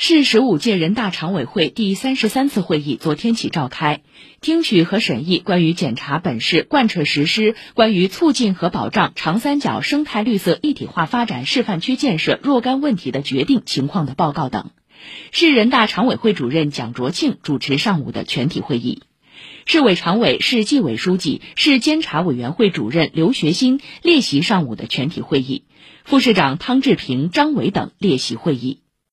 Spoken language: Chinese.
市十五届人大常委会第三十三次会议昨天起召开。听取和审议关于检查本市贯彻实施关于促进和保障长三角生态绿色一体化发展示范区建设若干问题的决定情况的报告等。市人大常委会主任蒋卓庆主持上午的全体会议。市委常委市纪委书记市监察委员会主任刘学新列席上午的全体会议。副市长汤志平张伟等列席会议。